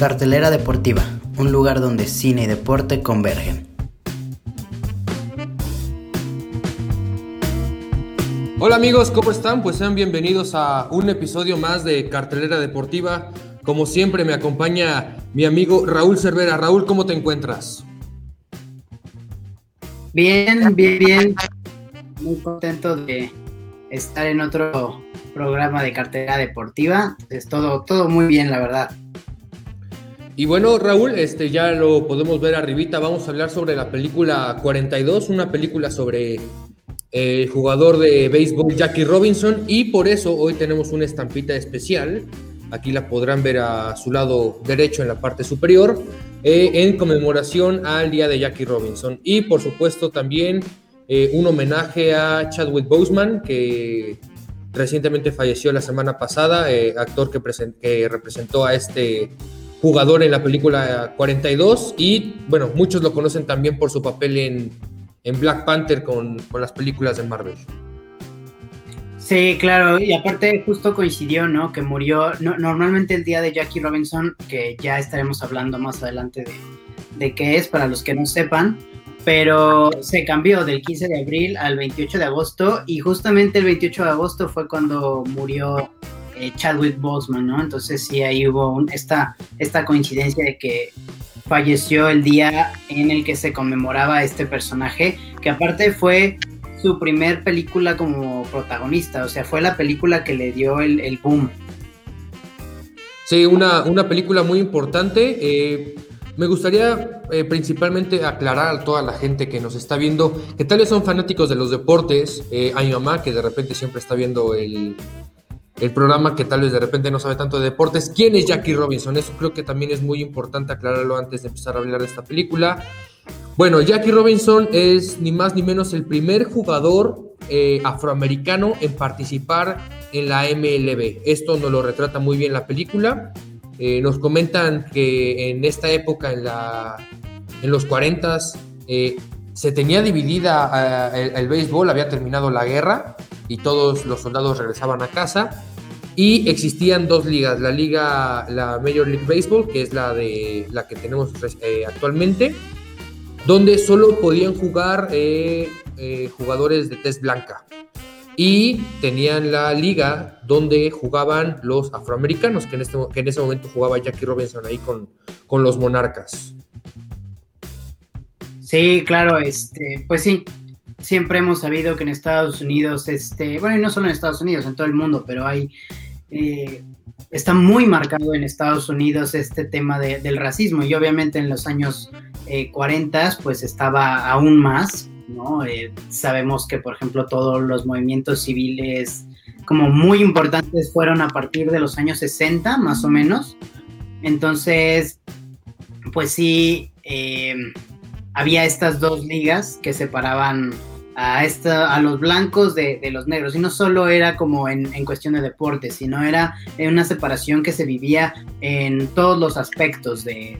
Cartelera Deportiva, un lugar donde cine y deporte convergen. Hola amigos, ¿cómo están? Pues sean bienvenidos a un episodio más de Cartelera Deportiva. Como siempre me acompaña mi amigo Raúl Cervera. Raúl, ¿cómo te encuentras? Bien, bien, bien. Muy contento de estar en otro programa de cartelera deportiva. Es todo, todo muy bien, la verdad. Y bueno, Raúl, este ya lo podemos ver arribita. Vamos a hablar sobre la película 42, una película sobre el jugador de béisbol Jackie Robinson y por eso hoy tenemos una estampita especial. Aquí la podrán ver a su lado derecho en la parte superior eh, en conmemoración al día de Jackie Robinson y por supuesto también eh, un homenaje a Chadwick Boseman que recientemente falleció la semana pasada, eh, actor que, que representó a este jugador en la película 42 y bueno, muchos lo conocen también por su papel en en Black Panther con, las películas de Marvel. Sí, claro, y aparte justo coincidió, ¿no? Que murió normalmente el día de Jackie Robinson, que ya estaremos hablando más adelante de, de qué es, para los que no sepan, pero se cambió del 15 de abril al 28 de agosto y justamente el 28 de agosto fue cuando murió eh, Chadwick Boseman, ¿no? Entonces sí, ahí hubo esta, esta coincidencia de que falleció el día en el que se conmemoraba este personaje, que aparte fue su primer película como protagonista, o sea, fue la película que le dio el, boom. Sí, una, una, película muy importante. Eh, me gustaría eh, principalmente aclarar a toda la gente que nos está viendo, que tal vez son fanáticos de los deportes, eh, a mi mamá que de repente siempre está viendo el, el programa que tal vez de repente no sabe tanto de deportes. ¿Quién es Jackie Robinson? Eso creo que también es muy importante aclararlo antes de empezar a hablar de esta película. Bueno, Jackie Robinson es ni más ni menos el primer jugador eh, afroamericano en participar en la MLB. Esto nos lo retrata muy bien la película. Eh, nos comentan que en esta época, en, la, en los 40, eh, se tenía dividida el, el béisbol, había terminado la guerra y todos los soldados regresaban a casa y existían dos ligas, la liga, la Major League Baseball, que es la de la que tenemos eh, actualmente, donde solo podían jugar eh, eh, jugadores de test blanca. Y tenían la liga donde jugaban los afroamericanos, que en, este, que en ese momento jugaba Jackie Robinson ahí con, con los monarcas. Sí, claro, este, pues sí, siempre hemos sabido que en Estados Unidos, este, bueno, y no solo en Estados Unidos, en todo el mundo, pero hay, eh, está muy marcado en Estados Unidos este tema del racismo y obviamente en los años 40 eh, pues estaba aún más, ¿no? Eh, sabemos que, por ejemplo, todos los movimientos civiles como muy importantes fueron a partir de los años 60, más o menos. Entonces, pues sí, había estas dos ligas que separaban a, esta, a los blancos de, los negros. Y no solo era como en, en, cuestión de deporte, sino era una separación que se vivía en todos los aspectos de,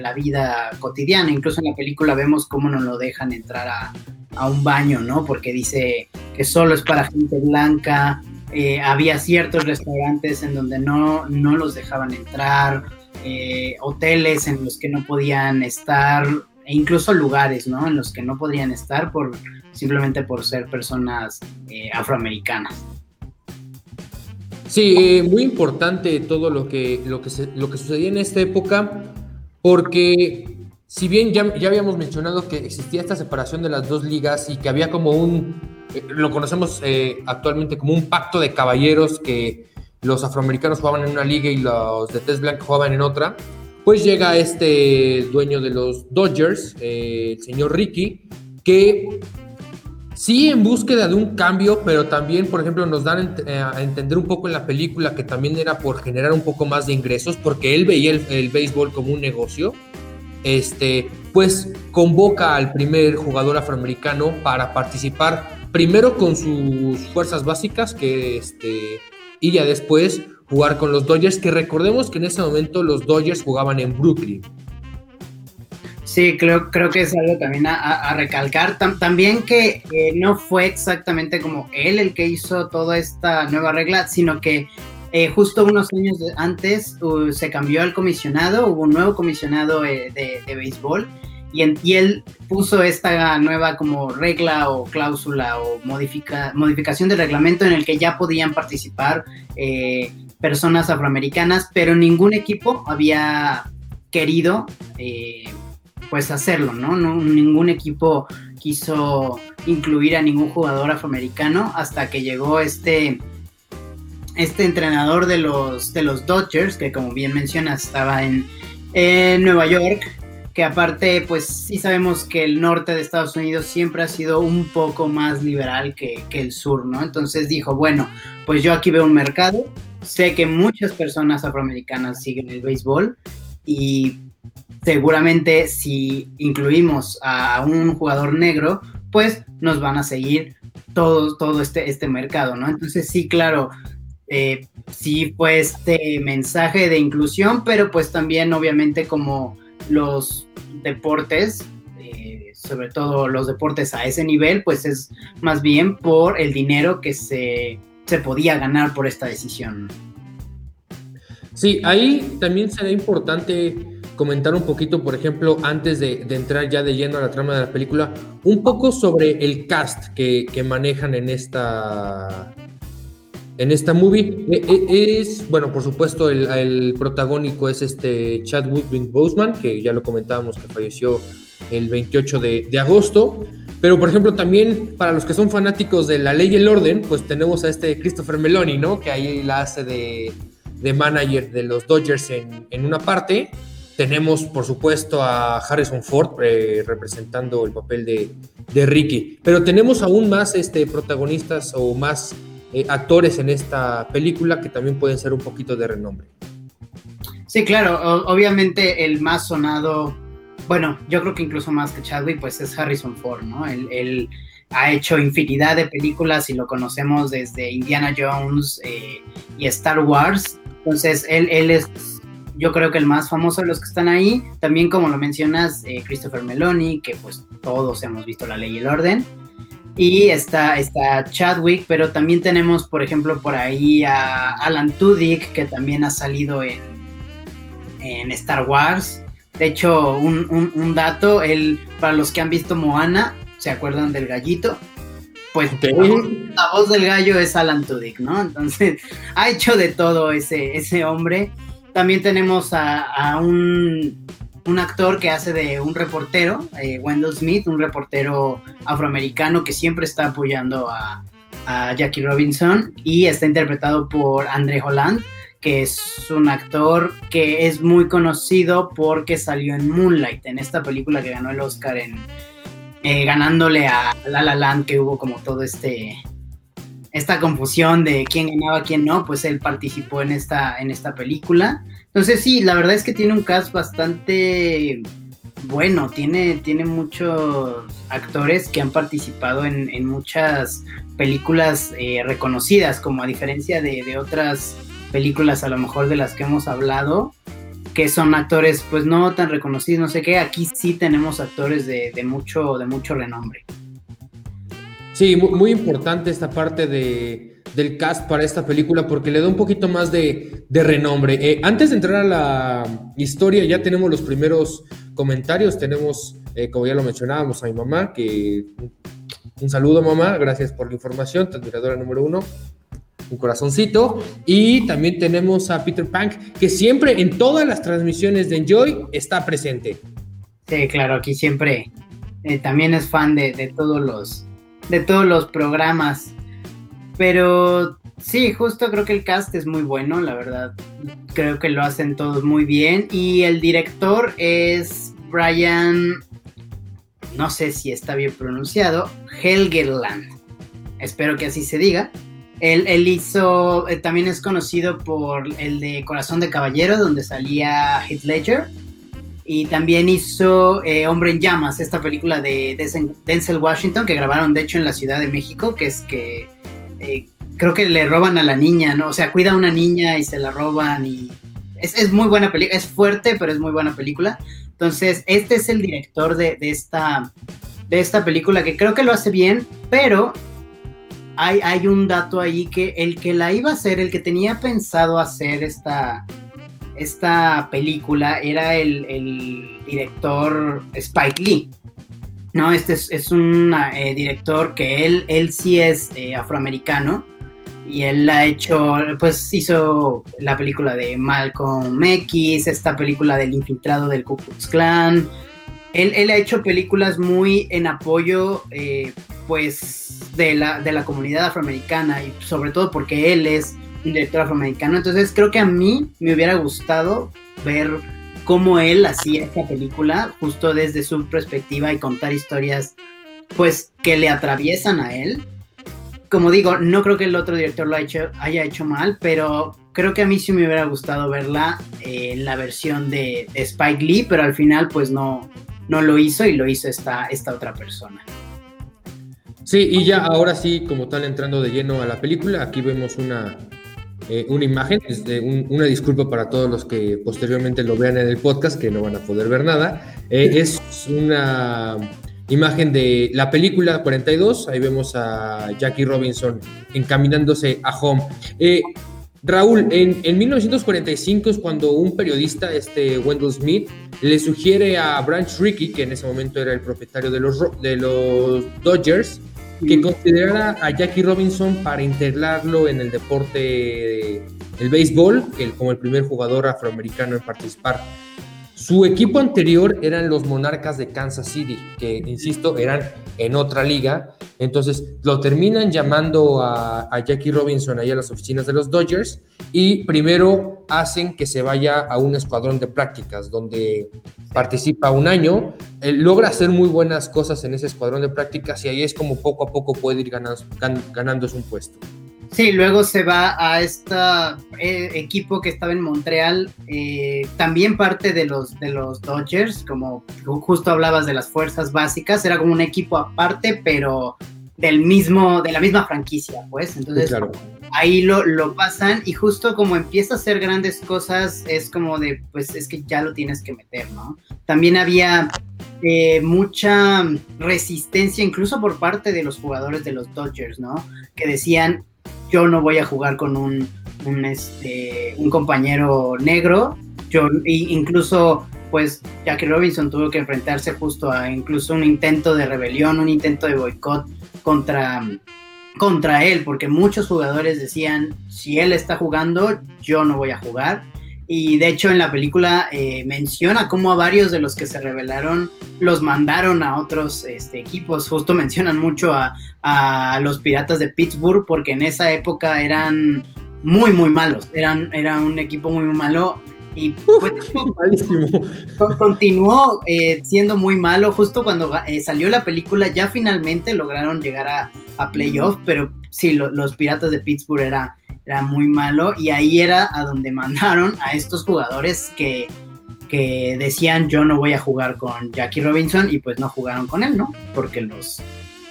la vida cotidiana. Incluso en la película vemos cómo no lo dejan entrar a, un baño, ¿no? Porque dice que solo es para gente blanca. Eh, había ciertos restaurantes en donde no, no los dejaban entrar. Eh, hoteles en los que no podían estar, e incluso lugares, ¿no? En los que no podrían estar por simplemente por ser personas eh, afroamericanas. Sí, eh, muy importante todo lo que, lo, que lo que sucedía en esta época, porque si bien ya, ya habíamos mencionado que existía esta separación de las dos ligas y que había como un, eh, lo conocemos actualmente como un pacto de caballeros que los afroamericanos jugaban en una liga y los de test blanco jugaban en otra, pues llega este dueño de los Dodgers, el señor Ricky, que sí en búsqueda de un cambio, pero también, por ejemplo, nos dan eh, a entender un poco en la película que también era por generar un poco más de ingresos, porque él veía el, béisbol como un negocio. Este, pues convoca al primer jugador afroamericano para participar primero con sus fuerzas básicas, que este, y ya después jugar con los Dodgers, que recordemos que en ese momento los Dodgers jugaban en Brooklyn. Sí, creo, creo que es algo también a, recalcar. también que no fue exactamente como él el que hizo toda esta nueva regla, sino que eh, justo unos años antes se cambió el comisionado, hubo un nuevo comisionado eh, de, béisbol y, él puso esta nueva como regla o cláusula o modifica, modificación del reglamento en el que ya podían participar eh, personas afroamericanas, pero ningún equipo había querido pues hacerlo, ¿no? Ningún equipo quiso incluir a ningún jugador afroamericano hasta que llegó este este entrenador de los, de los Dodgers, que como bien mencionas estaba en, Nueva York, que aparte, pues sí sabemos que el norte de Estados Unidos siempre ha sido un poco más liberal que, el sur, ¿no? Entonces dijo, bueno, pues yo aquí veo un mercado, sé que muchas personas afroamericanas siguen el béisbol y seguramente si incluimos a un jugador negro, pues nos van a seguir todo, todo este, este mercado, ¿no? Entonces sí, claro, eh, sí fue este mensaje de inclusión, pero pues también obviamente como los deportes, eh, sobre todo los deportes a ese nivel, pues es más bien por el dinero que se, se podía ganar por esta decisión. Sí, ahí también será importante comentar un poquito, por ejemplo, antes de, entrar ya de lleno a la trama de la película, un poco sobre el cast que, que manejan en esta, en esta movie. E, e, es, bueno, por supuesto, el, protagónico es este Chadwick Boseman, que ya lo comentábamos que falleció el 28 de, agosto. Pero, por ejemplo, también para los que son fanáticos de la ley y el orden, pues tenemos a este Christopher Meloni, ¿no? Que ahí la hace de, manager de los Dodgers en, una parte. Tenemos, por supuesto, a Harrison Ford eh, representando el papel de, de, Ricky. Pero tenemos aún más este, protagonistas o más eh, actores en esta película que también pueden ser un poquito de renombre. Sí, claro, obviamente el más sonado, bueno, yo creo que incluso más que Chadwick, pues es Harrison Ford, ¿no? Él, ha hecho infinidad de películas y lo conocemos desde Indiana Jones eh, y Star Wars. Entonces, él, él es, yo creo que el más famoso de los que están ahí. También, como lo mencionas, eh, Christopher Meloni, que pues todos hemos visto La Ley y el Orden. Y está, está Chadwick, pero también tenemos, por ejemplo, por ahí a Alan Tudyk, que también ha salido en, en Star Wars. De hecho, un, dato, él, para los que han visto Moana, ¿se acuerdan del gallito? Pues la, voz, del gallo es Alan Tudyk, ¿no? Entonces, ha hecho de todo ese, ese hombre. También tenemos a un un actor que hace de un reportero, eh, Wendell Smith, un reportero afroamericano que siempre está apoyando a, Jackie Robinson y está interpretado por André Holland, que es un actor que es muy conocido porque salió en Moonlight, en esta película que ganó el Oscar en eh, ganándole a La La Land, que hubo como todo este esta confusión de quién ganaba, quién no, pues él participó en esta, en esta película. Entonces sí, la verdad es que tiene un cast bastante bueno, tiene, tiene muchos actores que han participado en, muchas películas eh, reconocidas, como a diferencia de, otras películas a lo mejor de las que hemos hablado, que son actores pues no tan reconocidos, no sé qué, aquí sí tenemos actores de, mucho, de mucho renombre. Sí, muy importante esta parte de, del cast para esta película porque le da un poquito más de, renombre. Eh, antes de entrar a la historia, ya tenemos los primeros comentarios. Tenemos, eh, como ya lo mencionábamos, a mi mamá, que un saludo, mamá, gracias por la información, tu admiradora número uno. Un corazoncito. Y también tenemos a Peter Pank, que siempre en todas las transmisiones de Enjoy está presente. Sí, claro, aquí siempre eh, también es fan de, de, todos los de todos los programas pero sí, justo creo que el cast es muy bueno, la verdad. Creo que lo hacen todos muy bien. Y el director es Brian, no sé si está bien pronunciado, Helgeland. Espero que así se diga. Él, hizo, eh, también es conocido por el de Corazón de Caballero, donde salía Heath Ledger. Y también hizo eh, Hombre en Llamas, esta película de Denzel Washington, que grabaron de hecho en la Ciudad de México, que es que eh, creo que le roban a la niña, ¿no? O sea, cuida a una niña y se la roban y es, muy buena película, es fuerte, pero es muy buena película. Entonces, este es el director de, esta, de esta película que creo que lo hace bien, pero hay, hay un dato ahí que el que la iba a hacer, el que tenía pensado hacer esta, esta película era el, director Spike Lee. No, este es, un eh, director que él, él sí es eh, afroamericano y él ha hecho, pues hizo la película de Malcolm X, esta película del infiltrado del Ku Klux Klan. Él, ha hecho películas muy en apoyo, eh, pues, de la, de la comunidad afroamericana y sobre todo porque él es director afroamericano. Entonces creo que a mí me hubiera gustado ver cómo él hacía esta película justo desde su perspectiva y contar historias, pues, que le atraviesan a él como digo, no creo que el otro director lo haya hecho, mal, pero creo que a mí sí me hubiera gustado verla en la versión de, Spike Lee, pero al final pues no, no lo hizo y lo hizo esta, esta otra persona. Sí, y ya ahora sí, como tal, entrando de lleno a la película, aquí vemos una, eh, una imagen, una disculpa para todos los que posteriormente lo vean en el podcast, que no van a poder ver nada. Eh, es una imagen de la película 42, ahí vemos a Jackie Robinson encaminándose a home. Eh, Raúl, en, 1945 es cuando un periodista, este Wendell Smith, le sugiere a Branch Rickey, que en ese momento era el propietario de los, de los Dodgers, que considerara a Jackie Robinson para integrarlo en el deporte del béisbol, como el primer jugador afroamericano en participar. Su equipo anterior eran los Monarcas de Kansas City, que, insisto, eran en otra liga. Entonces lo terminan llamando a, Jackie Robinson ahí a las oficinas de los Dodgers y primero hacen que se vaya a un escuadrón de prácticas donde participa un año, logra hacer muy buenas cosas en ese escuadrón de prácticas y ahí es como poco a poco puede ir ganando, ganándose un puesto. Sí, luego se va a este equipo que estaba en Montreal, eh, también parte de los, de los Dodgers, como justo hablabas de las fuerzas básicas, era como un equipo aparte, pero del mismo, de la misma franquicia, pues. Entonces, ahí lo, lo, pasan y justo como empieza a hacer grandes cosas, es como de, pues es que ya lo tienes que meter, ¿no? También había eh, mucha resistencia, incluso por parte de los jugadores de los Dodgers, ¿no? Que decían, yo no voy a jugar con un, un, este, un compañero negro. Yo, incluso, pues, Jackie Robinson tuvo que enfrentarse justo a incluso un intento de rebelión, un intento de boicot contra, contra él, porque muchos jugadores decían, si él está jugando, yo no voy a jugar. Y de hecho en la película eh, menciona cómo a varios de los que se rebelaron los mandaron a otros este, equipos. Justo mencionan mucho a, los Piratas de Pittsburgh porque en esa época eran muy, muy malos. Eran, era un equipo muy, muy malo y pues, continuó eh, siendo muy malo. Justo cuando eh, salió la película ya finalmente lograron llegar a, a playoff, pero sí, los Piratas de Pittsburgh era era muy malo y ahí era a donde mandaron a estos jugadores que, que decían yo no voy a jugar con Jackie Robinson y pues no jugaron con él, ¿no? Porque los,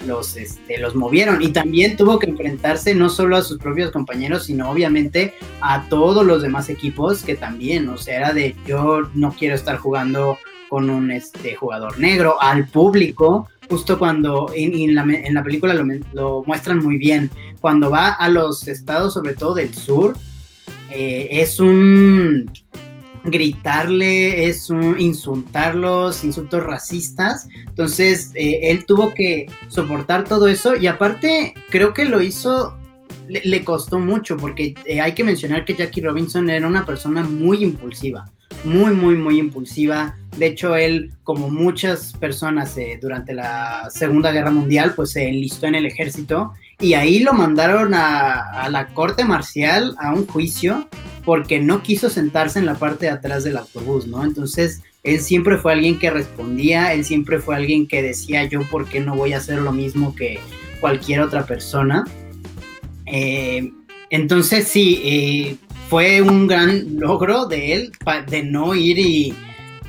los, este, los movieron. Y también tuvo que enfrentarse no solo a sus propios compañeros, sino obviamente a todos los demás equipos que también, o sea, era de yo no quiero estar jugando con un este, jugador negro, al público, justo cuando en, la, en la, película lo, lo, muestran muy bien, cuando va a los estados, sobre todo del sur, eh, es un gritarle, es insultarlos, insultos racistas. Entonces, eh, él tuvo que soportar todo eso y aparte creo que lo hizo, le, costó mucho porque eh, hay que mencionar que Jackie Robinson era una persona muy impulsiva muy, muy, muy impulsiva. De hecho, él, como muchas personas eh, durante la Segunda Guerra Mundial, pues se enlistó en el ejército y ahí lo mandaron a, la corte marcial a un juicio porque no quiso sentarse en la parte de atrás del autobús, ¿no? Entonces, él siempre fue alguien que respondía, él siempre fue alguien que decía yo, ¿por qué no voy a hacer lo mismo que cualquier otra persona? Eh, entonces, sí, eh, fue un gran logro de él de no ir y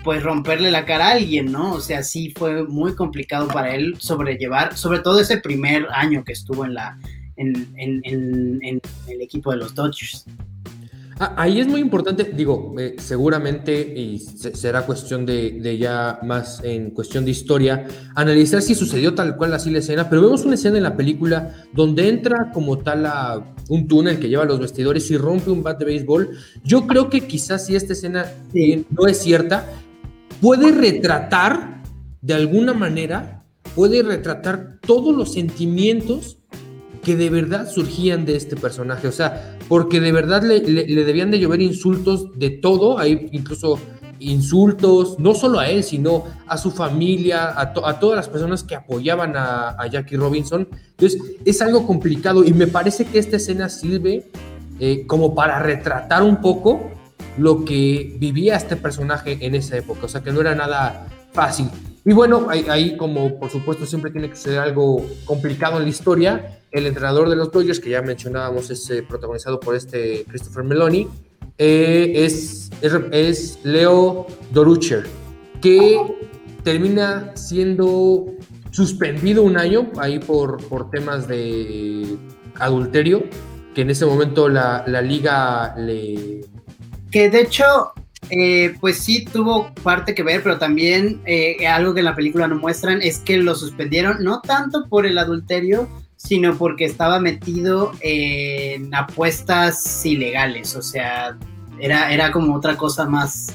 pues romperle la cara a alguien, ¿no? O sea, sí fue muy complicado para él sobrellevar, sobre todo ese primer año que estuvo en la en, el equipo de los Dodgers. Ah, ahí es muy importante, digo, eh, seguramente, y será cuestión de, ya más en cuestión de historia, analizar si sucedió tal cual así la escena, pero vemos una escena en la película donde entra como tal a un túnel que lleva los vestidores y rompe un bat de béisbol. Yo creo que quizás si esta escena no es cierta, puede retratar de alguna manera, puede retratar todos los sentimientos que de verdad surgían de este personaje. O sea, porque de verdad le, debían de llover insultos de todo, hay incluso insultos, no solo a él, sino a su familia, a, todas las personas que apoyaban a, Jackie Robinson. Entonces, es algo complicado y me parece que esta escena sirve eh, como para retratar un poco lo que vivía este personaje en esa época, o sea, que no era nada fácil. Y bueno, ahí, como por supuesto siempre tiene que ser algo complicado en la historia, el entrenador de los Dodgers, que ya mencionábamos, es eh, protagonizado por este Christopher Meloni, eh, es, es, Leo Dorucher, que termina siendo suspendido un año ahí por, por temas de adulterio, que en ese momento la, la liga le... Que de hecho eh, pues sí tuvo parte que ver, pero también eh, algo que en la película no muestran es que lo suspendieron no tanto por el adulterio, sino porque estaba metido en apuestas ilegales, o sea, era, era como otra cosa más,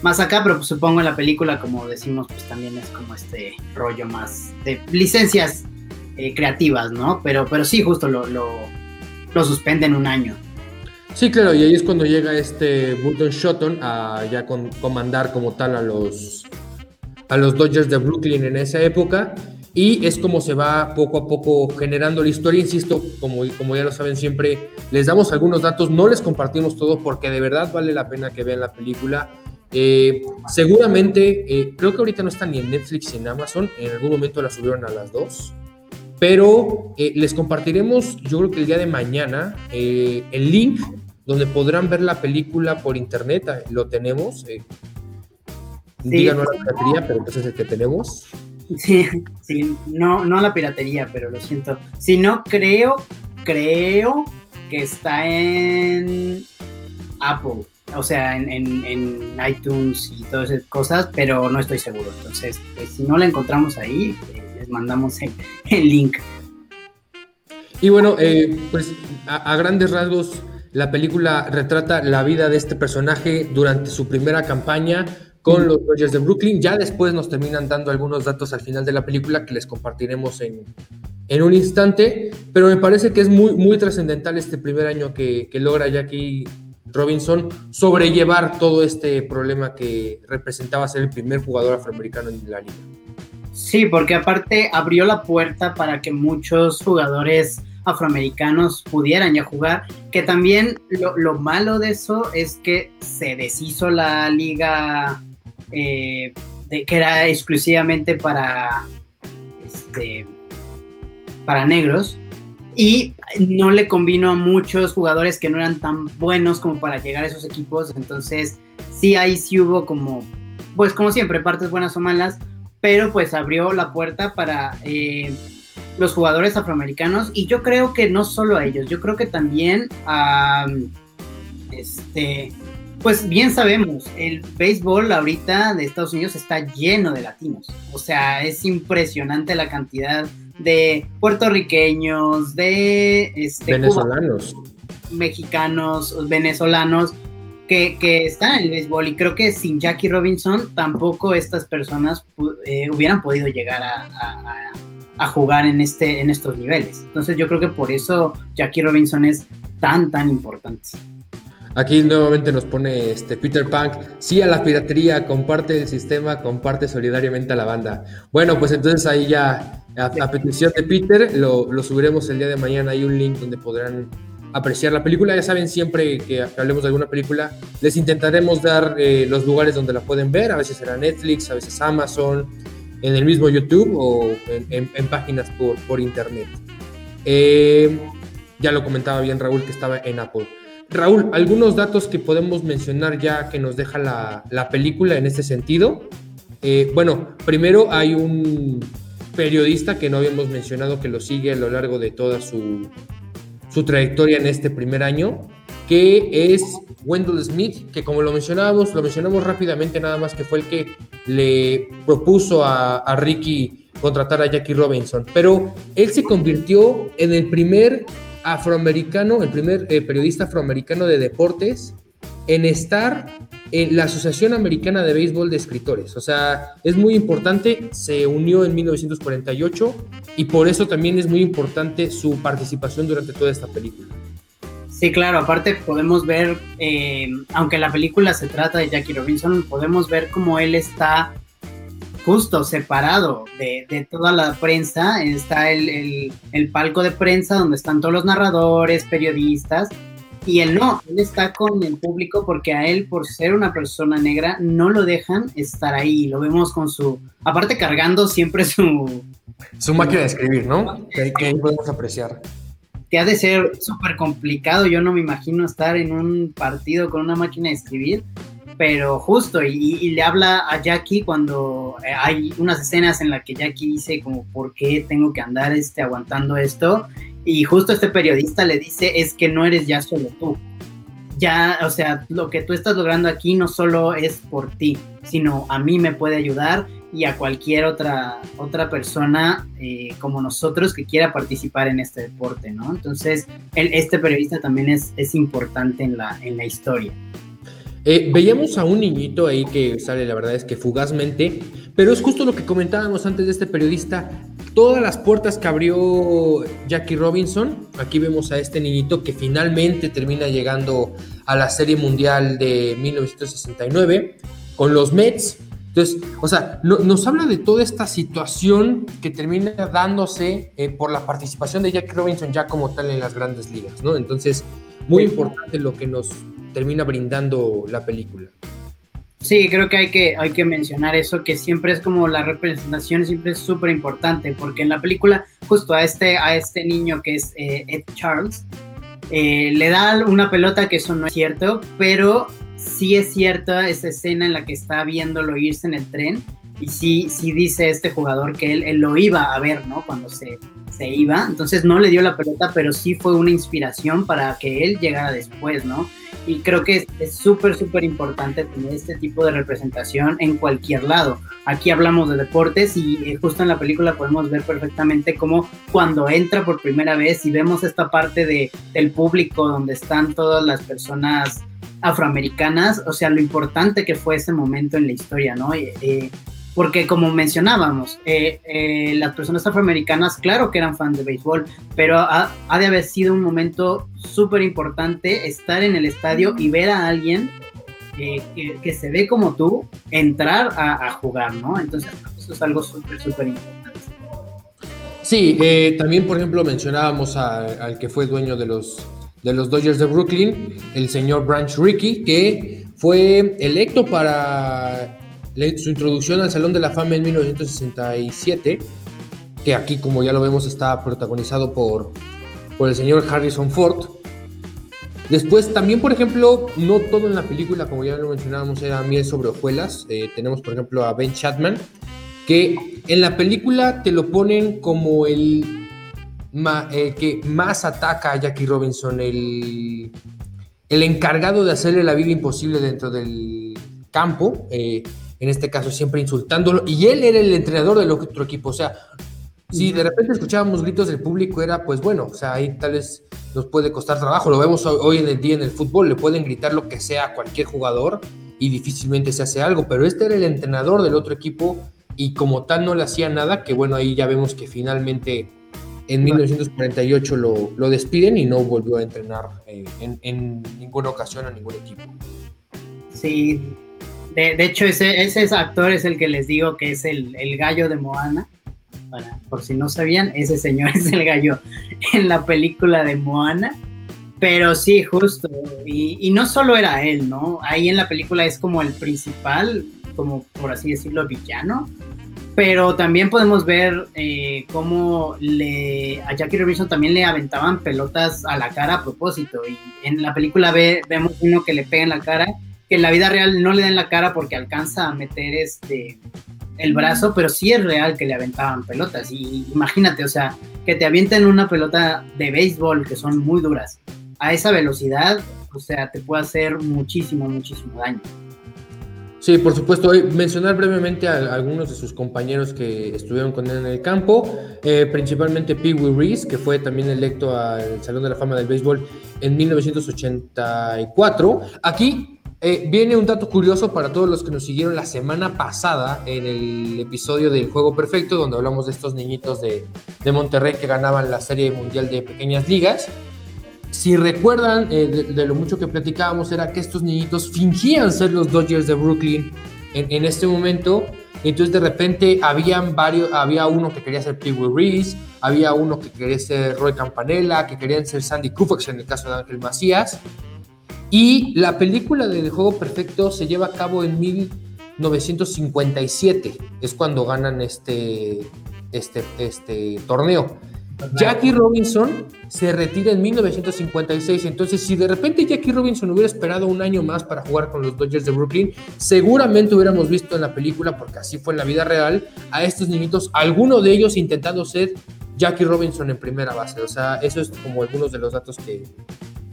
más acá, pero pues supongo en la película, como decimos, pues también es como este rollo más de licencias eh, creativas, ¿no? Pero, pero sí, justo lo, lo, lo suspenden un año. Sí, claro, y ahí es cuando llega este Burton Shotton a ya comandar como tal a los, a los Dodgers de Brooklyn en esa época. Y es como se va poco a poco generando la historia. Insisto, como, como ya lo saben siempre, les damos algunos datos, no les compartimos todo porque de verdad vale la pena que vean la película. Eh, seguramente, eh, creo que ahorita no está ni en Netflix ni en Amazon, en algún momento la subieron a las dos. Pero eh, les compartiremos, yo creo que el día de mañana, el link donde podrán ver la película por internet, lo tenemos. Eh. Díganos la piratería, pero entonces es el que tenemos. Sí, sí, no, no la piratería, pero lo siento. Si no, creo, creo que está en Apple, o sea, en, iTunes y todas esas cosas, pero no estoy seguro. Entonces, pues, si no la encontramos ahí, eh, les mandamos el, link. Y bueno, eh, pues a grandes rasgos, la película retrata la vida de este personaje durante su primera campaña con los Dodgers de Brooklyn. Ya después nos terminan dando algunos datos al final de la película que les compartiremos en, un instante, pero me parece que es muy, muy trascendental este primer año que, que logra Jackie Robinson sobrellevar todo este problema que representaba ser el primer jugador afroamericano en la liga. Sí, porque aparte abrió la puerta para que muchos jugadores afroamericanos pudieran ya jugar, que también lo, malo de eso es que se deshizo la liga eh, que era exclusivamente para, este, para negros y no le convino a muchos jugadores que no eran tan buenos como para llegar a esos equipos, entonces sí ahí sí hubo como, pues como siempre, partes buenas o malas, pero pues abrió la puerta para... Eh, los jugadores afroamericanos y yo creo que no solo a ellos, yo creo que también a, este, pues bien sabemos, el béisbol ahorita de Estados Unidos está lleno de latinos, o sea, es impresionante la cantidad de puertorriqueños, de este, venezolanos, mexicanos, venezolanos. Que, están en el béisbol y creo que sin Jackie Robinson tampoco estas personas eh, hubieran podido llegar a a jugar en, este, en estos niveles. Entonces yo creo que por eso Jackie Robinson es tan, tan importante. Aquí nuevamente nos pone este Peter Punk, sí a la piratería, comparte el sistema, comparte solidariamente a la banda. Bueno, pues entonces ahí ya, a, petición de Peter, lo, lo, subiremos el día de mañana, hay un link donde podrán apreciar la película. Ya saben, siempre que hablemos de alguna película, les intentaremos dar eh, los lugares donde la pueden ver, a veces será Netflix, a veces Amazon, en el mismo YouTube o en, páginas por, por internet. Eh, ya lo comentaba bien Raúl que estaba en Apple. Raúl, algunos datos que podemos mencionar ya que nos deja la, la película en este sentido. Eh, bueno, primero hay un periodista que no habíamos mencionado que lo sigue a lo largo de toda su, su trayectoria en este primer año, que es Wendell Smith, que como lo mencionábamos, lo mencionamos rápidamente nada más que fue el que le propuso a, Ricky contratar a Jackie Robinson, pero él se convirtió en el primer afroamericano, el primer eh, periodista afroamericano de deportes en estar en la Asociación Americana de Béisbol de Escritores. O sea, es muy importante, se unió en 1948 y por eso también es muy importante su participación durante toda esta película. Sí, claro, aparte podemos ver, eh, aunque la película se trata de Jackie Robinson, podemos ver cómo él está justo separado de, toda la prensa. Está el, palco de prensa donde están todos los narradores, periodistas, y él no, él está con el público porque a él, por ser una persona negra, no lo dejan estar ahí. Lo vemos con su, aparte cargando siempre su... Su máquina de escribir, ¿no? Que ahí podemos apreciar que ha de ser súper complicado. Yo no me imagino estar en un partido con una máquina de escribir, pero justo, y, le habla a Jackie cuando eh, hay unas escenas en las que Jackie dice como, ¿por qué tengo que andar este, aguantando esto? Y justo este periodista le dice, es que no eres ya solo tú. Ya, o sea, lo que tú estás logrando aquí no solo es por ti, sino a mí me puede ayudar y a cualquier otra, otra persona eh, como nosotros que quiera participar en este deporte, ¿no? Entonces, este periodista también es, es importante en la, en la historia. Eh, veíamos a un niñito ahí que sale, la verdad es que fugazmente, pero es justo lo que comentábamos antes de este periodista, todas las puertas que abrió Jackie Robinson, aquí vemos a este niñito que finalmente termina llegando a la Serie Mundial de 1969 con los Mets, entonces, o sea, nos habla de toda esta situación que termina dándose eh, por la participación de Jack Robinson ya como tal en las grandes ligas, ¿no? Entonces, muy importante lo que nos termina brindando la película. Sí, creo que hay que, hay que mencionar eso, que siempre es como la representación, siempre es súper importante, porque en la película, justo a este, a este niño que es eh, Ed Charles, eh, le da una pelota, que eso no es cierto, pero sí es cierta esa escena en la que está viéndolo irse en el tren y sí, sí dice este jugador que él, lo iba a ver, ¿no? Cuando se, se, iba, entonces no le dio la pelota, pero sí fue una inspiración para que él llegara después, ¿no? Y creo que es súper, súper importante tener este tipo de representación en cualquier lado. Aquí hablamos de deportes y eh, justo en la película podemos ver perfectamente cómo cuando entra por primera vez y vemos esta parte de, del público donde están todas las personas afroamericanas, o sea, lo importante que fue ese momento en la historia, ¿no? Eh, eh, porque como mencionábamos, eh, las personas afroamericanas, claro que eran fans de béisbol, pero ha, de haber sido un momento súper importante estar en el estadio y ver a alguien que, se ve como tú entrar a, jugar, ¿no? Entonces, eso es algo súper, súper importante. Sí, también, por ejemplo, mencionábamos al que fue dueño de los de los Dodgers de Brooklyn, el señor Branch Rickey, que fue electo para su introducción al Salón de la Fama en 1967, que aquí, como ya lo vemos, está protagonizado por, por el señor Harrison Ford. Después, también, por ejemplo, no todo en la película, como ya lo mencionábamos, era miel sobre hojuelas. Eh, tenemos, por ejemplo, a Ben Chapman, que en la película te lo ponen como el eh, que más ataca a Jackie Robinson, el, el encargado de hacerle la vida imposible dentro del campo, eh, en este caso siempre insultándolo, y él era el entrenador del otro equipo, o sea, si de repente escuchábamos gritos del público era, pues bueno, o sea, ahí tal vez nos puede costar trabajo, lo vemos hoy en el día en el fútbol, le pueden gritar lo que sea a cualquier jugador y difícilmente se hace algo, pero este era el entrenador del otro equipo y como tal no le hacía nada, que bueno, ahí ya vemos que finalmente en 1948 lo, lo despiden y no volvió a entrenar eh, en, ninguna ocasión a ningún equipo. Sí, de, hecho ese, ese actor es el que les digo que es el, el gallo de Moana. por si no sabían, ese señor es el gallo en la película de Moana. Pero sí, justo. Y, y, no solo era él, ¿no? Ahí en la película es como el principal, como por así decirlo, villano pero también podemos ver eh, cómo le, a Jackie Robinson también le aventaban pelotas a la cara a propósito. Y en la película ve, vemos uno que le pega en la cara, que en la vida real no le da en la cara porque alcanza a meter este el brazo, pero sí es real que le aventaban pelotas. Y imagínate, o sea, que te avienten una pelota de béisbol que son muy duras a esa velocidad, o sea, te puede hacer muchísimo, muchísimo daño. Sí, por supuesto. Mencionar brevemente a, algunos de sus compañeros que estuvieron con él en el campo, eh, principalmente Pee Wee Reese, que fue también electo al Salón de la Fama del Béisbol en 1984. Aquí eh, viene un dato curioso para todos los que nos siguieron la semana pasada en el episodio del Juego Perfecto, donde hablamos de estos niñitos de, de Monterrey que ganaban la Serie Mundial de Pequeñas Ligas. Si recuerdan eh, de, lo mucho que platicábamos, era que estos niñitos fingían ser los Dodgers de Brooklyn en, este momento. Entonces de repente habían varios, había uno que quería ser Pee Wee Reese, había uno que quería ser Roy Campanella, que querían ser Sandy Koufax en el caso de Ángel Macías. Y la película del Juego Perfecto se lleva a cabo en 1957, es cuando ganan este, este, este torneo. Jackie Robinson se retira en 1956, entonces si de repente Jackie Robinson hubiera esperado un año más para jugar con los Dodgers de Brooklyn, seguramente hubiéramos visto en la película, porque así fue en la vida real, a estos niñitos, alguno de ellos intentando ser Jackie Robinson en primera base. O sea, eso es como algunos de los datos que,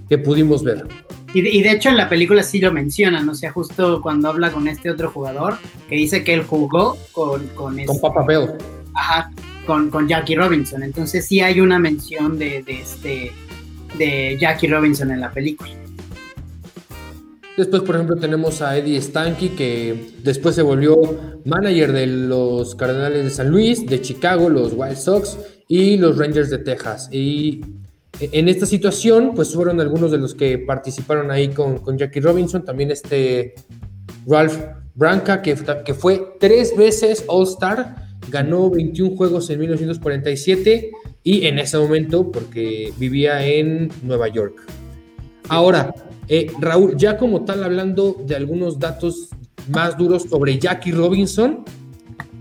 que pudimos ver. Y de, hecho en la película sí lo mencionan, o sea, justo cuando habla con este otro jugador, que dice que él jugó con... Con, con Papa Bell. Ajá, con, Jackie Robinson. Entonces sí hay una mención de, este de Jackie Robinson en la película. Después, por ejemplo, tenemos a Eddie Stanky, que después se volvió manager de los Cardenales de San Luis, de Chicago, los White Sox y los Rangers de Texas. Y en esta situación, pues fueron algunos de los que participaron ahí con, con Jackie Robinson. También este Ralph Branca, que, que fue tres veces All-Star ganó 21 juegos en 1947 y en ese momento porque vivía en Nueva York. Ahora, eh, Raúl, ya como tal hablando de algunos datos más duros sobre Jackie Robinson,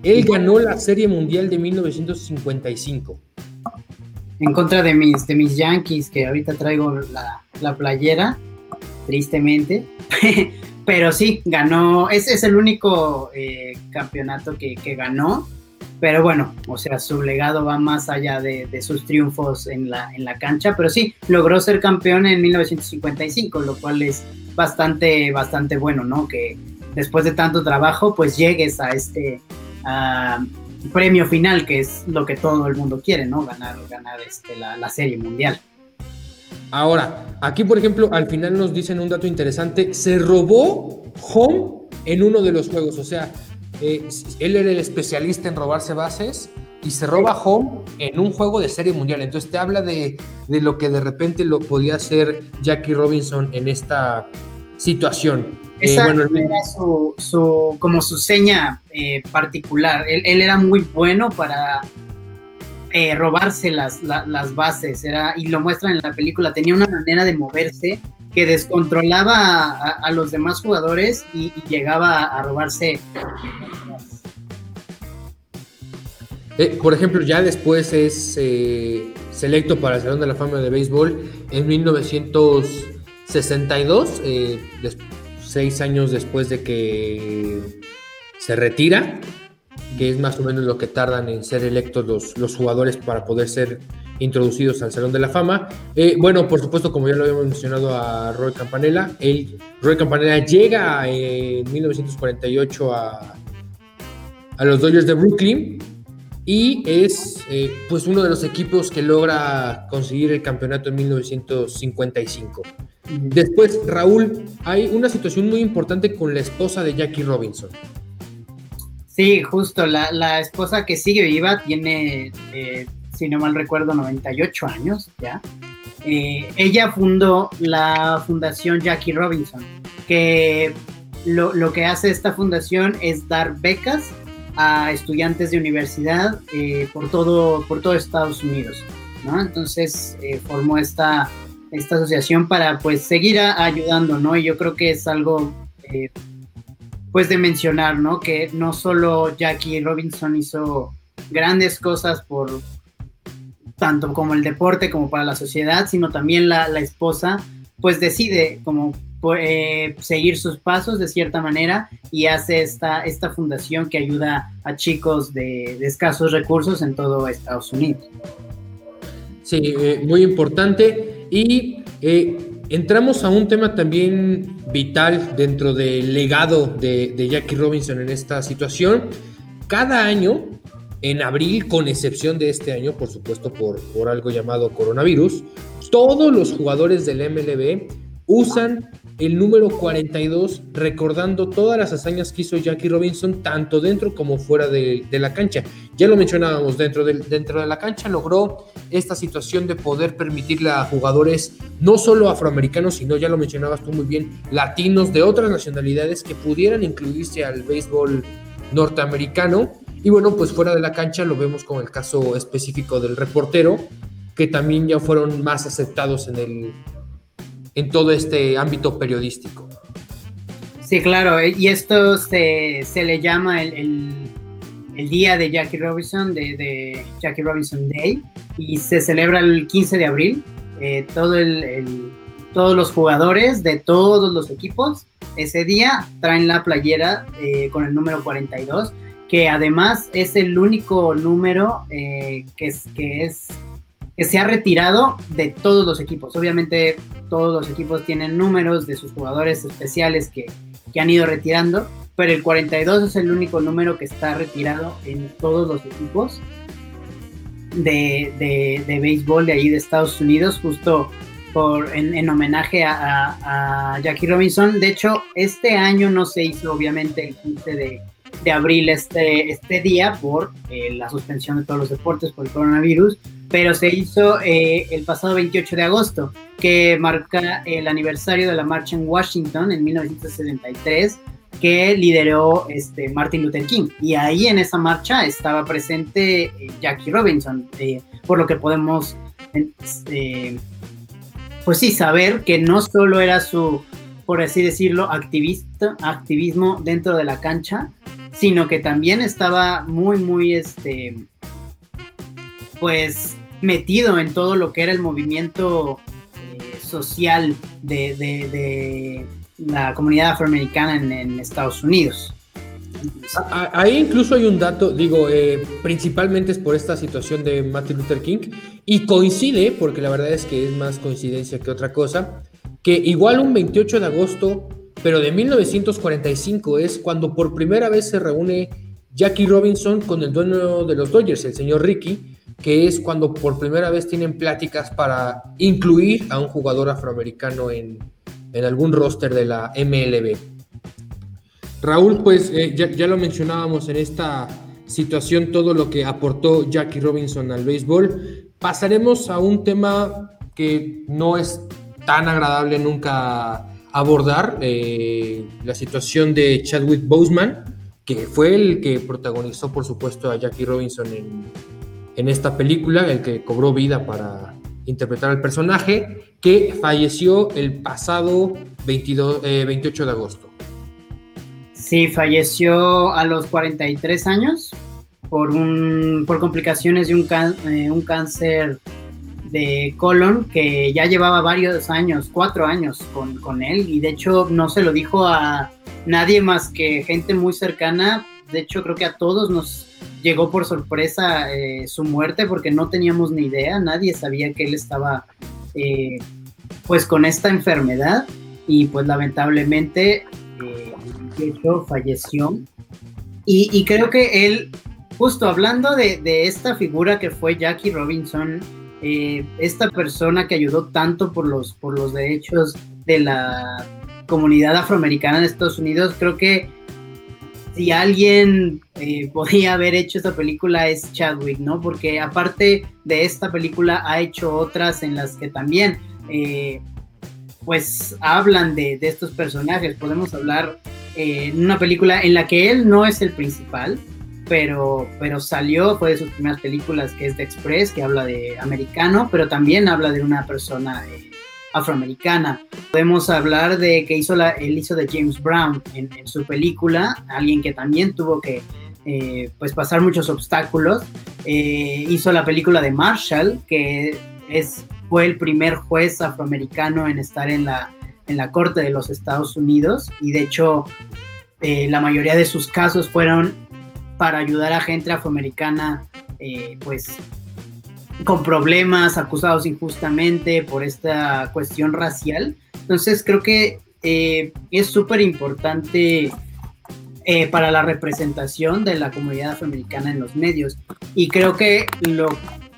él ganó la Serie Mundial de 1955. En contra de mis, de mis Yankees, que ahorita traigo la, playera, tristemente. Pero sí, ganó, ese es el único eh, campeonato que ganó pero bueno, o sea, su legado va más allá de, sus triunfos en la, en la cancha, pero sí, logró ser campeón en 1955, lo cual es bastante, bastante bueno, ¿no? Que después de tanto trabajo, pues llegues a este premio final, que es lo que todo el mundo quiere, ¿no? Ganar, ganar este, la, la serie mundial. Ahora, aquí por ejemplo, al final nos dicen un dato interesante, se robó home en uno de los juegos, o sea, eh, él era el especialista en robarse bases y se roba home en un juego de serie mundial. Entonces te habla de, lo que de repente lo podía hacer Jackie Robinson en esta situación. Eh, Esa era su, como su seña eh, particular. Él, era muy bueno para robarse las, las bases era, y lo muestran en la película. Tenía una manera de moverse que descontrolaba a, los demás jugadores y, llegaba a robarse. Eh, por ejemplo, ya después es eh, selecto para el Salón de la Fama de Béisbol en 1962, eh, seis años después de que se retira, que es más o menos lo que tardan en ser electos los, los jugadores para poder ser introducidos al Salón de la Fama. Eh, bueno, por supuesto, como ya lo habíamos mencionado a Roy Campanella, él, Roy Campanella llega en 1948 a, a los Dodgers de Brooklyn y es eh, pues uno de los equipos que logra conseguir el campeonato en 1955. Después, Raúl, hay una situación muy importante con la esposa de Jackie Robinson. Sí, justo, la, la esposa que sigue viva tiene eh, si no mal recuerdo, 98 años ya. Eh, ella fundó la fundación Jackie Robinson, que lo, que hace esta fundación es dar becas a estudiantes de universidad eh, por, todo, por todo Estados Unidos. ¿no? Entonces eh, formó esta, esta asociación para pues seguir ayudando, ¿no? Y yo creo que es algo pues de mencionar, ¿no? Que no solo Jackie Robinson hizo grandes cosas por, tanto como el deporte como para la sociedad, sino también la, esposa, pues decide como eh, seguir sus pasos de cierta manera y hace esta, esta fundación que ayuda a chicos de, escasos recursos en todo Estados Unidos. Sí, eh, muy importante. Y Eh, entramos a un tema también vital dentro del legado de, Jackie Robinson en esta situación. Cada año, en abril, con excepción de este año, por supuesto, por, por algo llamado coronavirus, todos los jugadores del MLB usan el número 42, recordando todas las hazañas que hizo Jackie Robinson, tanto dentro como fuera de, la cancha. Ya lo mencionábamos, dentro de, dentro de la cancha logró esta situación de poder permitirle a jugadores, no solo afroamericanos, sino, ya lo mencionabas tú muy bien, latinos de otras nacionalidades que pudieran incluirse al béisbol norteamericano. Y bueno, pues fuera de la cancha lo vemos con el caso específico del reportero, que también ya fueron más aceptados en el en todo este ámbito periodístico. Sí, claro, eh, y esto se, le llama el, día de Jackie Robinson, de, Jackie Robinson Day, y se celebra el 15 de abril. Eh, todo el, todos los jugadores de todos los equipos ese día traen la playera eh, con el número 42, que además es el único número que, es, que es que se ha retirado de todos los equipos. Obviamente todos los equipos tienen números de sus jugadores especiales que, han ido retirando, pero el 42 es el único número que está retirado en todos los equipos de, de, béisbol de allí de Estados Unidos, justo por, en, homenaje a, Jackie Robinson. De hecho, este año no se hizo obviamente el 15 de, de abril este, este día por eh, la suspensión de todos los deportes por el coronavirus, pero se hizo eh, el pasado 28 de agosto, que marca el aniversario de la marcha en Washington en 1973 que lideró este, Martin Luther King. Y ahí en esa marcha estaba presente eh, Jackie Robinson, por lo que podemos, pues sí, saber que no solo era su, por así decirlo, activista, activismo dentro de la cancha, sino que también estaba muy, muy, este, pues, metido en todo lo que era el movimiento eh, social de, la comunidad afroamericana en, Estados Unidos. Ahí incluso hay un dato, digo, eh, principalmente es por esta situación de Martin Luther King, y coincide, porque la verdad es que es más coincidencia que otra cosa, que igual un 28 de agosto pero de 1945 es cuando por primera vez se reúne Jackie Robinson con el dueño de los Dodgers, el señor Ricky, que es cuando por primera vez tienen pláticas para incluir a un jugador afroamericano en, algún roster de la MLB. Raúl, pues eh, ya, ya, lo mencionábamos en esta situación, todo lo que aportó Jackie Robinson al béisbol. Pasaremos a un tema que no es tan agradable nunca abordar eh, la situación de Chadwick Boseman, que fue el que protagonizó, por supuesto, a Jackie Robinson en, esta película, el que cobró vida para interpretar al personaje, que falleció el pasado 28 eh, de agosto. Sí, falleció a los 43 años por, un, por complicaciones de un, eh, un cáncer de Colon que ya llevaba varios años, cuatro años con, él y de hecho no se lo dijo a nadie más que gente muy cercana. De hecho creo que a todos nos llegó por sorpresa eh, su muerte porque no teníamos ni idea, nadie sabía que él estaba eh, pues con esta enfermedad y pues lamentablemente eh, de hecho falleció. Y, creo que él, justo hablando de, de esta figura que fue Jackie Robinson, eh, esta persona que ayudó tanto por los, por los derechos de la comunidad afroamericana en Estados Unidos, creo que si alguien eh, podía haber hecho esta película es Chadwick, ¿no? Porque aparte de esta película ha hecho otras en las que también eh, pues hablan de, de, estos personajes. Podemos hablar en una película en la que él no es el principal, pero, pero salió, fue de sus primeras películas que es de Express, que habla de americano, pero también habla de una persona eh, afroamericana. Podemos hablar de que hizo la, él hizo de James Brown en, su película, alguien que también tuvo que eh, pues pasar muchos obstáculos. Eh, hizo la película de Marshall, que es, fue el primer juez afroamericano en estar en la, en la corte de los Estados Unidos y de hecho la mayoría de sus casos fueron para ayudar a gente afroamericana, eh, pues, con problemas, acusados injustamente por esta cuestión racial. Entonces creo que eh, es súper importante eh, para la representación de la comunidad afroamericana en los medios. Y creo que lo,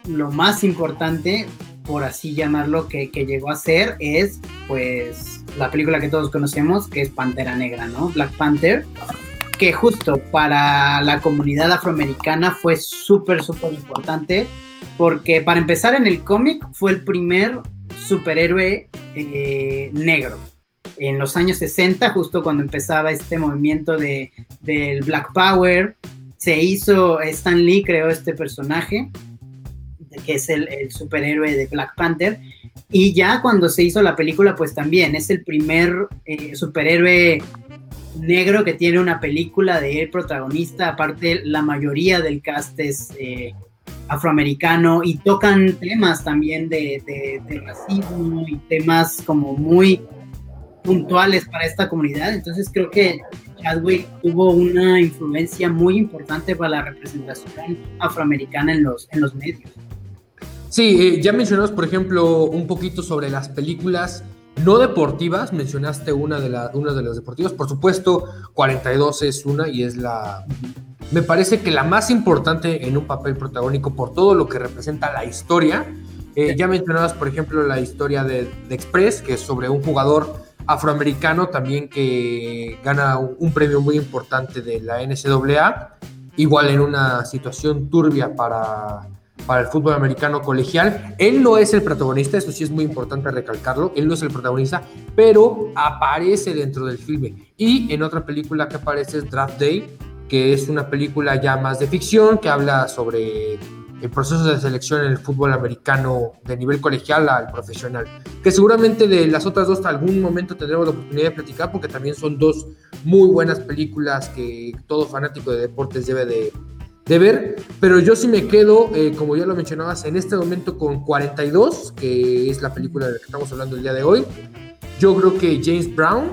lo más importante, por así llamarlo, que, llegó a ser es pues la película que todos conocemos, que es Pantera Negra, ¿no? Black Panther, que justo para la comunidad afroamericana fue súper, súper importante, porque para empezar en el cómic fue el primer superhéroe eh, negro. En los años 60, justo cuando empezaba este movimiento de, del Black Power, se hizo, Stan Lee creó este personaje, que es el, superhéroe de Black Panther, y ya cuando se hizo la película, pues también es el primer eh, superhéroe negro que tiene una película de él protagonista, aparte la mayoría del cast es eh, afroamericano y tocan temas también de, de racismo y temas como muy puntuales para esta comunidad. Entonces creo que Chadwick tuvo una influencia muy importante para la representación afroamericana en los, en los medios. Sí, eh, ya mencionamos, por ejemplo, un poquito sobre las películas no deportivas. Mencionaste una de, la, una de las deportivas. Por supuesto, 42 es una y es la... Me parece que la más importante en un papel protagónico por todo lo que representa la historia. Eh, ya mencionabas, por ejemplo, la historia de, de Express, que es sobre un jugador afroamericano también que gana un, premio muy importante de la NCAA, igual en una situación turbia para, para el fútbol americano colegial. Él no es el protagonista, eso sí es muy importante recalcarlo, él no es el protagonista, pero aparece dentro del filme. Y en otra película que aparece es Draft Day, que es una película ya más de ficción, que habla sobre el proceso de selección en el fútbol americano de nivel colegial al profesional. Que seguramente de las otras dos algún momento tendremos la oportunidad de platicar porque también son dos muy buenas películas que todo fanático de deportes debe de, ver. Pero yo sí me quedo, eh, como ya lo mencionabas, en este momento con 42, que es la película de la que estamos hablando el día de hoy. Yo creo que James Brown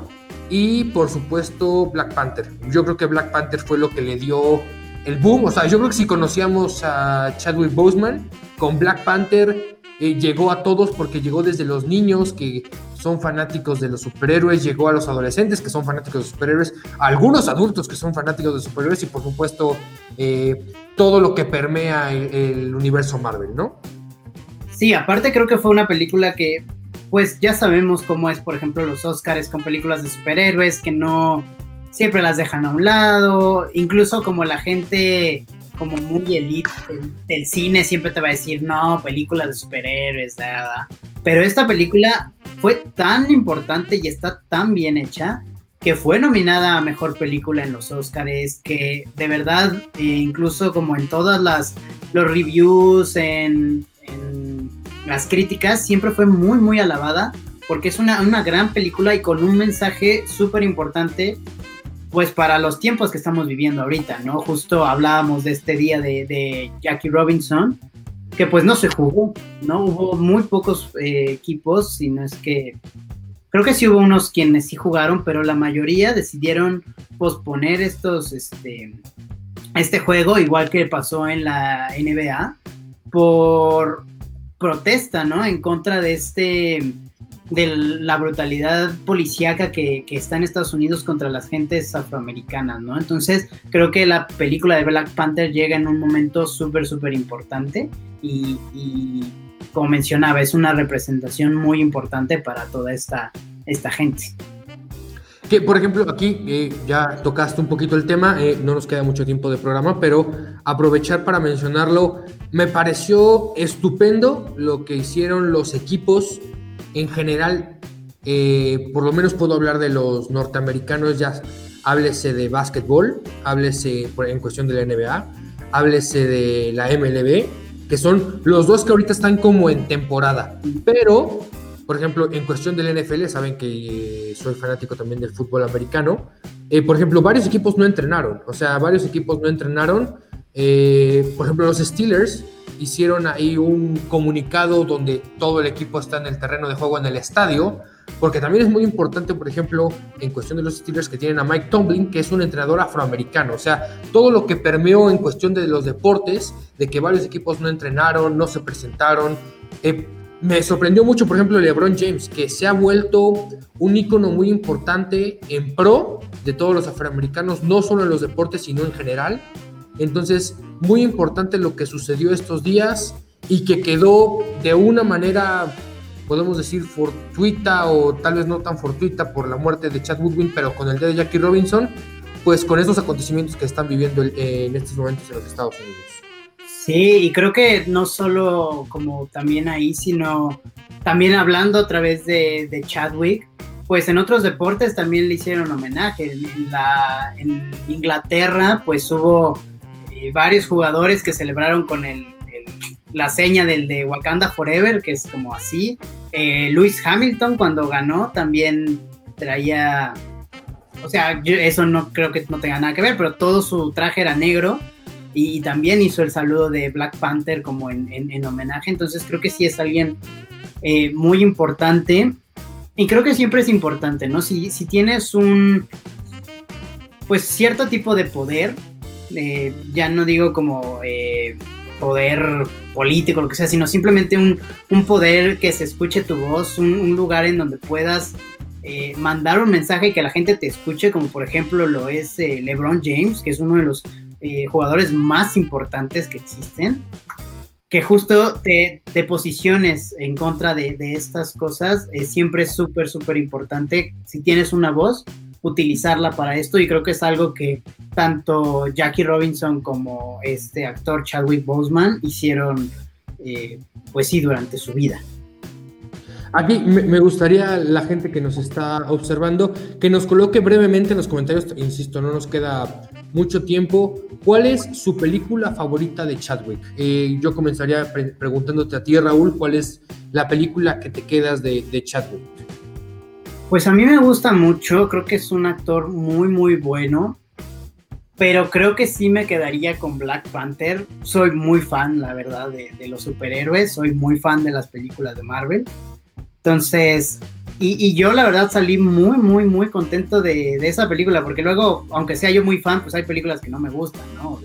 y por supuesto Black Panther. Yo creo que Black Panther fue lo que le dio el boom. O sea, yo creo que si conocíamos a Chadwick Boseman con Black Panther, eh, llegó a todos porque llegó desde los niños que son fanáticos de los superhéroes, llegó a los adolescentes que son fanáticos de los superhéroes, algunos adultos que son fanáticos de superhéroes y por supuesto eh, todo lo que permea el, el universo Marvel, ¿no? Sí, aparte creo que fue una película que pues ya sabemos cómo es, por ejemplo, los Oscars con películas de superhéroes que no siempre las dejan a un lado, incluso como la gente como muy elite del, cine siempre te va a decir, no, películas de superhéroes, nada. Pero esta película fue tan importante y está tan bien hecha que fue nominada a mejor película en los Oscars, que de verdad, eh, incluso como en todas las los reviews, en, en, las críticas, siempre fue muy, muy alabada, porque es una, una gran película y con un mensaje súper importante pues para los tiempos que estamos viviendo ahorita, ¿no? Justo hablábamos de este día de, Jackie Robinson, que pues no se jugó, ¿no? Hubo muy pocos eh, equipos, si no es que... Creo que sí hubo unos quienes sí jugaron, pero la mayoría decidieron posponer estos, este, este juego, igual que pasó en la NBA, por protesta, ¿no? En contra de este de la brutalidad policíaca que, está en Estados Unidos contra las gentes afroamericanas, ¿no? Entonces, creo que la película de Black Panther llega en un momento súper, súper importante y, como mencionaba, es una representación muy importante para toda esta, esta gente. Que, por ejemplo, aquí eh, ya tocaste un poquito el tema, eh, no nos queda mucho tiempo de programa, pero aprovechar para mencionarlo, me pareció estupendo lo que hicieron los equipos en general, eh, por lo menos puedo hablar de los norteamericanos, ya háblese de básquetbol, háblese en cuestión de la NBA, háblese de la MLB, que son los dos que ahorita están como en temporada. Pero, por ejemplo, en cuestión del NFL, saben que eh, soy fanático también del fútbol americano. Eh, por ejemplo, varios equipos no entrenaron, o sea, varios equipos no entrenaron. por ejemplo, los Steelers hicieron ahí un comunicado donde todo el equipo está en el terreno de juego en el estadio porque también es muy importante, por ejemplo, en cuestión de los Steelers que tienen a Mike Tomlin, que es un entrenador afroamericano, o sea, todo lo que permeó en cuestión de los deportes, de que varios equipos no entrenaron, no se presentaron. Eh, me sorprendió mucho, por ejemplo, LeBron James, que se ha vuelto un ícono muy importante en pro de todos los afroamericanos, no solo en los deportes, sino en general. Entonces, muy importante lo que sucedió estos días y que quedó de una manera, podemos decir, fortuita o tal vez no tan fortuita por la muerte de Chad Woodwin, pero con el de Jackie Robinson, pues con esos acontecimientos que están viviendo en estos momentos en los Estados Unidos. Sí, y creo que no solo como también ahí, sino también hablando a través de, de Chadwick, pues en otros deportes también le hicieron homenaje. En, la, en Inglaterra, pues hubo varios jugadores que celebraron con el, la seña del de Wakanda Forever, que es como así. Eh, Hamilton cuando ganó también traía, o sea, eso no creo que no tenga nada que ver, pero todo su traje era negro y, también hizo el saludo de Black Panther como en, en, homenaje, entonces creo que sí es alguien eh, muy importante y creo que siempre es importante, ¿no? Si, si tienes un, pues cierto tipo de poder, eh, ya no digo como eh, poder político, lo que sea, sino simplemente un, un poder que se escuche tu voz, un, lugar en donde puedas eh, mandar un mensaje y que la gente te escuche, como por ejemplo lo es LeBron James, que es uno de los jugadores más importantes que existen, que justo te, te posiciones en contra de, de estas cosas, siempre es súper, súper importante. Si tienes una voz, utilizarla para esto y creo que es algo que tanto Jackie Robinson como este actor Chadwick Boseman hicieron eh, pues sí durante su vida. Aquí me gustaría la gente que nos está observando que nos coloque brevemente en los comentarios, insisto, no nos queda mucho tiempo, ¿cuál es su película favorita de Chadwick? Eh, yo comenzaría preguntándote a ti, Raúl, ¿cuál es la película que te quedas de, de Chadwick? Pues a mí me gusta mucho, creo que es un actor muy, muy bueno, pero creo que sí me quedaría con Black Panther. Soy muy fan, la verdad, de, los superhéroes, soy muy fan de las películas de Marvel. Entonces, y, yo la verdad salí muy, muy, muy contento de, esa película, porque luego, aunque sea yo muy fan, pues hay películas que no me gustan, ¿no?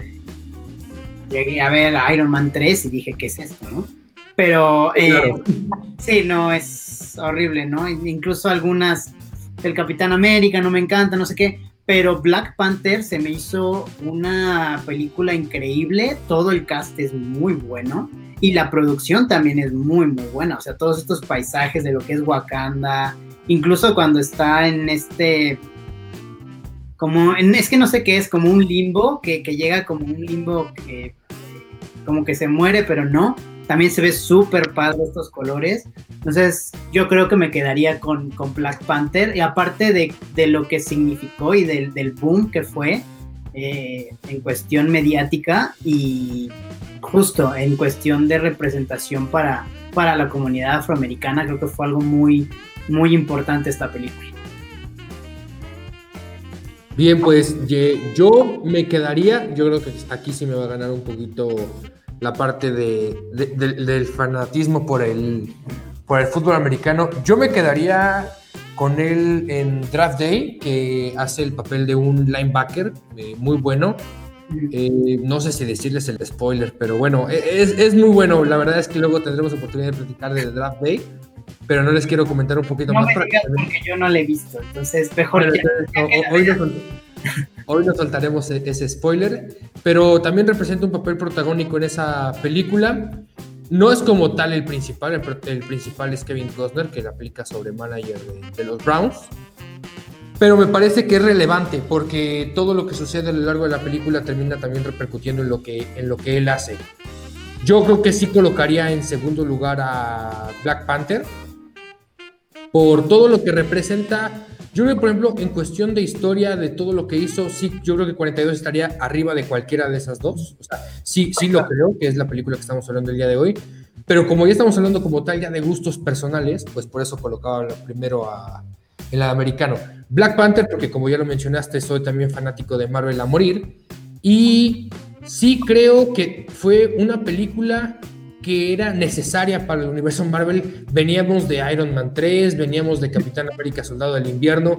llegué a ver Iron Man 3 y dije, ¿qué es esto, no? Pero eh, sí, no, es horrible, ¿no? Incluso algunas del Capitán América no me encanta, no sé qué. Pero Black Panther se me hizo una película increíble. Todo el cast es muy bueno. Y la producción también es muy, muy buena. O sea, todos estos paisajes de lo que es Wakanda. Incluso cuando está en este. Como. En, es que no sé qué es, como un limbo. Que, que llega como un limbo que. Como que se muere, pero no también se ve súper padre estos colores. Entonces, yo creo que me quedaría con, con Black Panther. Y aparte de, de lo que significó y del, del boom que fue eh, en cuestión mediática y justo en cuestión de representación para, para la comunidad afroamericana, creo que fue algo muy, muy importante esta película. Bien, pues yo me quedaría, yo creo que aquí sí me va a ganar un poquito la parte de, del fanatismo por el, por el fútbol americano. Yo me quedaría con él en Draft Day, que hace el papel de un linebacker eh, muy bueno. Eh, no sé si decirles el spoiler, pero bueno, e, es, es, muy bueno. La verdad es que luego tendremos oportunidad de platicar del Draft Day, pero no les quiero comentar un poquito más. porque yo no lo he visto, entonces mejor. hoy, Hoy nos soltaremos e-, ese spoiler, pero también representa un papel protagónico en esa película. No es como tal el principal, el, principal es Kevin Costner, que la aplica sobre manager de, los Browns. Pero me parece que es relevante porque todo lo que sucede a lo largo de la película termina también repercutiendo en lo que, en lo que él hace. Yo creo que sí colocaría en segundo lugar a Black Panther por todo lo que representa yo creo que, por ejemplo, en cuestión de historia, de todo lo que hizo, sí, yo creo que 42 estaría arriba de cualquiera de esas dos. O sea, sí, sí lo creo, que es la película que estamos hablando el día de hoy. Pero como ya estamos hablando como tal ya de gustos personales, pues por eso colocaba primero a, el americano. Black Panther, porque como ya lo mencionaste, soy también fanático de Marvel a morir. Y sí creo que fue una película que era necesaria para el universo Marvel. Veníamos de Iron Man 3, veníamos de Capitán América Soldado del Invierno,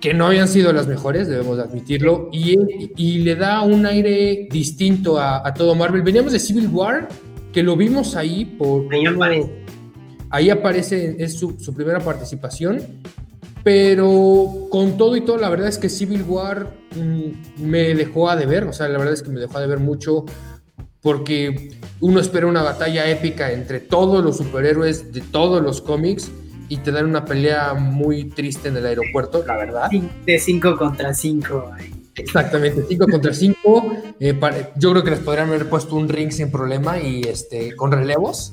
que no habían sido las mejores, debemos admitirlo, y, y le da un aire distinto a, todo Marvel. Veníamos de Civil War, que lo vimos ahí por... ahí, aparece. ahí aparece, es su, su primera participación, pero con todo y todo, la verdad es que Civil War mm, me dejó a deber, o sea, la verdad es que me dejó a deber mucho porque uno espera una batalla épica entre todos los superhéroes de todos los cómics y te dan una pelea muy triste en el aeropuerto, la verdad. De 5 contra 5. Exactamente, 5 contra 5. Eh, yo creo que les podrían haber puesto un ring sin problema y este con relevos.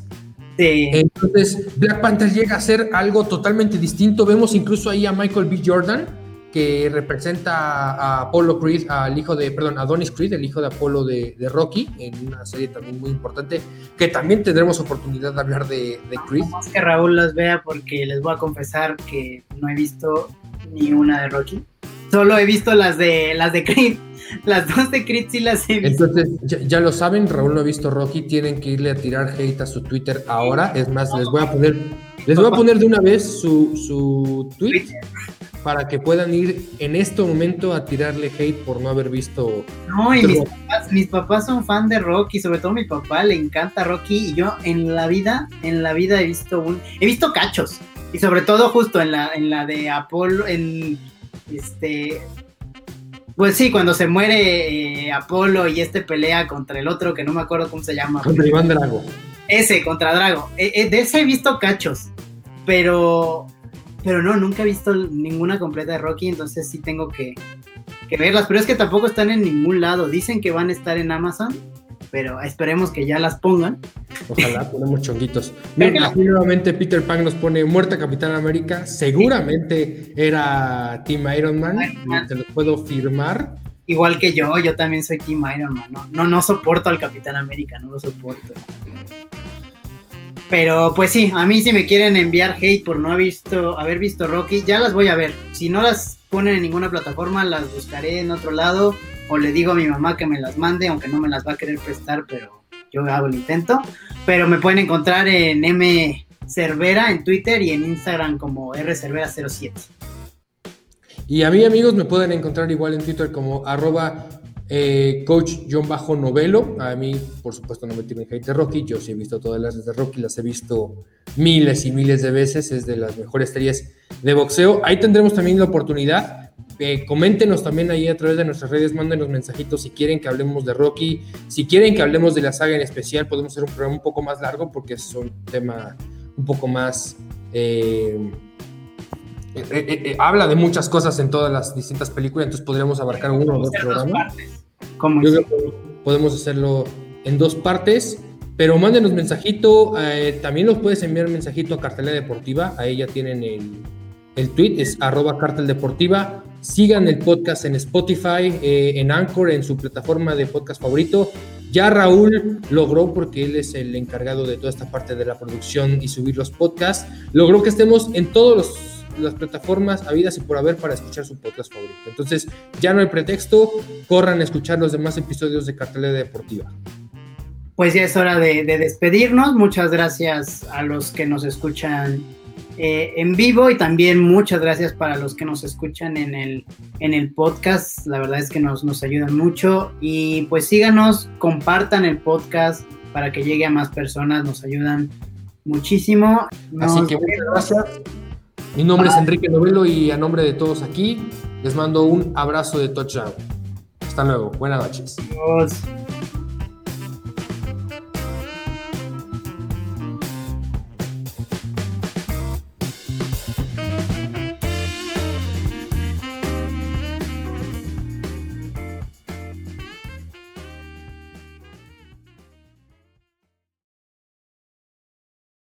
Entonces, Black Panther llega a ser algo totalmente distinto. Vemos incluso ahí a Michael B. Jordan, que representa a Apollo Creed, al hijo de, perdón, a Adonis Creed, el hijo de Apolo de, Rocky, en una serie también muy importante, que también tendremos oportunidad de hablar de, de Creed. más que Raúl las vea porque les voy a confesar que no he visto ni una de Rocky. Solo he visto las de las de Creed. Las dos de Creed sí las he visto. Entonces, ya, lo saben, Raúl no ha visto Rocky, tienen que irle a tirar hate a su Twitter ahora. Es más, les voy a poner, les voy a poner de una vez su, su tweet para que puedan ir en este momento a tirarle hate por no haber visto. No, y mis papás, mis papás, son fan de Rocky, sobre todo mi papá le encanta Rocky y yo en la vida, en la vida he visto un, he visto cachos y sobre todo justo en la, en la de Apolo, en este, pues sí, cuando se muere eh, Apolo y este pelea contra el otro que no me acuerdo cómo se llama. Contra Iván Drago. Ese, contra Drago. Eh, eh, de ese he visto cachos, pero, pero no, nunca he visto ninguna completa de Rocky, entonces sí tengo que, que verlas. Pero es que tampoco están en ningún lado. Dicen que van a estar en Amazon, pero esperemos que ya las pongan. Ojalá, ponemos chonguitos. Aquí nuevamente Peter Pan nos pone Muerta Capitán América. Seguramente era Team Iron Man, te lo puedo firmar. Igual que yo, yo también soy Team Iron Man. No, no, no soporto al Capitán América, no lo soporto. Pero pues sí, a mí si me quieren enviar hate por no haber visto, haber visto Rocky, ya las voy a ver. Si no las ponen en ninguna plataforma, las buscaré en otro lado o le digo a mi mamá que me las mande, aunque no me las va a querer prestar, pero yo hago el intento. Pero me pueden encontrar en M Cervera en Twitter y en Instagram como rcervera07. Y a mí amigos me pueden encontrar igual en Twitter como arroba eh, coach-novelo. A mí, por supuesto, no me tienen hate de Rocky. Yo sí he visto todas las de Rocky, las he visto miles y miles de veces. Es de las mejores series de boxeo. Ahí tendremos también la oportunidad eh, coméntenos también ahí a través de nuestras redes, mándenos mensajitos si quieren que hablemos de Rocky, si quieren que hablemos de la saga en especial, podemos hacer un programa un poco más largo porque es un tema un poco más... Eh, eh, habla de muchas cosas en todas las distintas películas, entonces podríamos abarcar uno o dos programas. Yo creo que podemos hacerlo en dos partes, pero mándenos mensajito, también nos puedes enviar mensajito a Cartelera Deportiva, ahí ya tienen el, el tweet, es arroba cartel deportiva. Sigan el podcast en Spotify, eh, en Anchor, en su plataforma de podcast favorito. Ya Raúl logró, porque él es el encargado de toda esta parte de la producción y subir los podcasts, logró que estemos en todas las plataformas habidas y por haber para escuchar su podcast favorito. Entonces, ya no hay pretexto, corran a escuchar los demás episodios de Cartelera Deportiva. Pues ya es hora de despedirnos. Muchas gracias a los que nos escuchan eh, en vivo y también muchas gracias para los que nos escuchan en el, en el podcast. La verdad es que nos, nos ayudan mucho y pues síganos, compartan el podcast para que llegue a más personas, nos ayudan muchísimo. Así que muchas gracias. Mi nombre es Enrique Novelo y a nombre de todos aquí les mando un abrazo de touchdown. Hasta luego, buenas noches. Adiós.